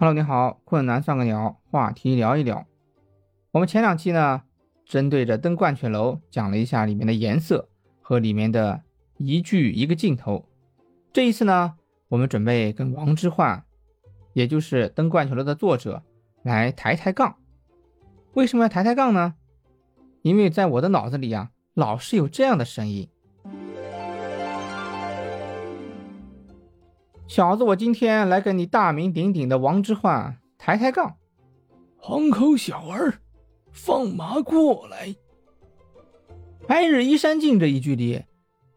Hello，你好，困难算个鸟，话题聊一聊。我们前两期呢，针对着登鹳雀楼讲了一下里面的颜色和里面的一句一个镜头。这一次呢，我们准备跟王之涣，也就是登鹳雀楼的作者来抬抬杠。为什么要抬抬杠呢？因为在我的脑子里啊，老是有这样的声音。小子，我今天来跟你大名鼎鼎的王之涣抬抬杠。黄口小儿，放马过来！白日依山尽这一句里，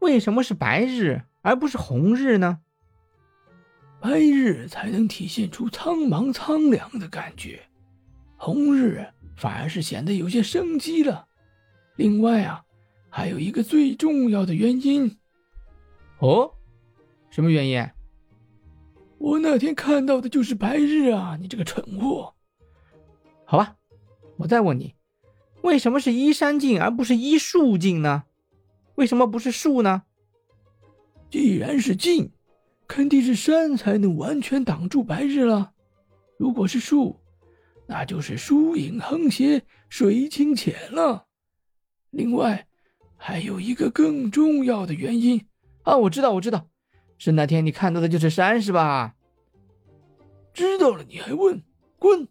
为什么是白日而不是红日呢？白日才能体现出苍茫苍凉的感觉，红日反而是显得有些生机了。另外啊，还有一个最重要的原因。哦，什么原因？我那天看到的就是白日啊！你这个蠢货。好吧，我再问你，为什么是依山尽而不是依树尽呢？为什么不是树呢？既然是尽，肯定是山才能完全挡住白日了。如果是树，那就是疏影横斜，水清浅了。另外，还有一个更重要的原因啊！我知道，我知道。是那天你看到的就是山是吧？知道了你还问？滚！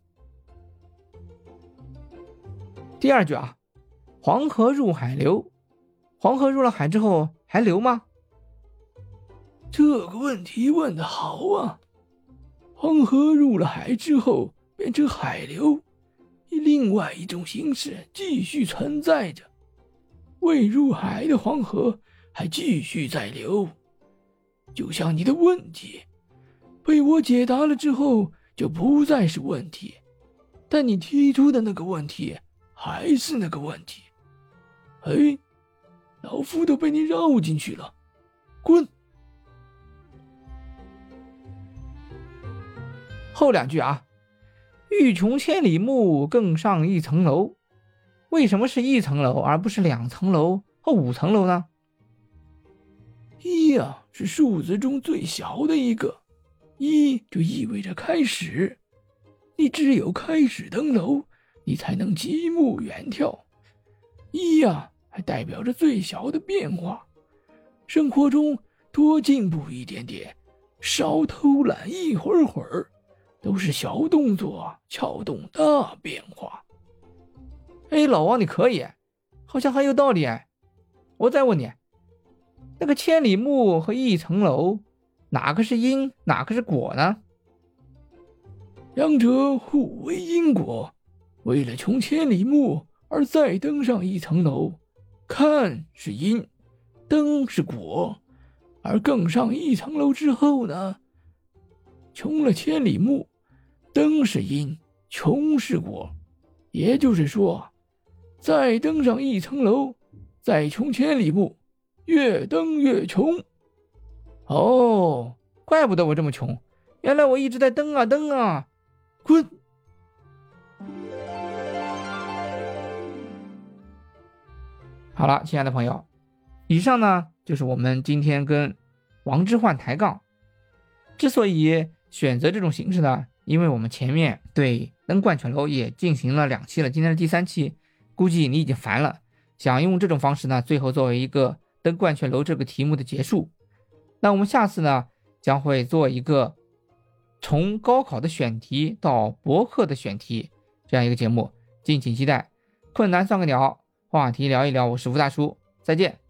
第二句啊，黄河入海流，黄河入了海之后还流吗？这个问题问的好啊！黄河入了海之后变成海流，以另外一种形式继续存在着，未入海的黄河还继续在流。就像你的问题被我解答了之后，就不再是问题，但你提出的那个问题还是那个问题。哎，老夫都被你绕进去了，滚！后两句啊，欲穷千里目，更上一层楼。为什么是一层楼而不是两层楼或五层楼呢？一呀，是数字中最小的一个，一就意味着开始。你只有开始登楼，你才能极目远眺。一呀，还代表着最小的变化。生活中多进步一点点，少偷懒一会儿会儿，都是小动作撬动大变化。哎，老王，你可以，好像很有道理哎。我再问你。那个千里目和一层楼，哪个是因，哪个是果呢？两者互为因果。为了穷千里目而再登上一层楼，看是因，登是果。而更上一层楼之后呢，穷了千里目，登是因，穷是果。也就是说，再登上一层楼，再穷千里目。越登越穷，哦，怪不得我这么穷，原来我一直在登啊登啊，滚！好了，亲爱的朋友，以上呢就是我们今天跟王之涣抬杠。之所以选择这种形式呢，因为我们前面对登鹳雀楼也进行了两期了，今天是第三期，估计你已经烦了，想用这种方式呢，最后作为一个。登鹳雀楼这个题目的结束，那我们下次呢将会做一个从高考的选题到博客的选题这样一个节目，敬请期待。困难算个鸟，话题聊一聊，我是吴大叔，再见。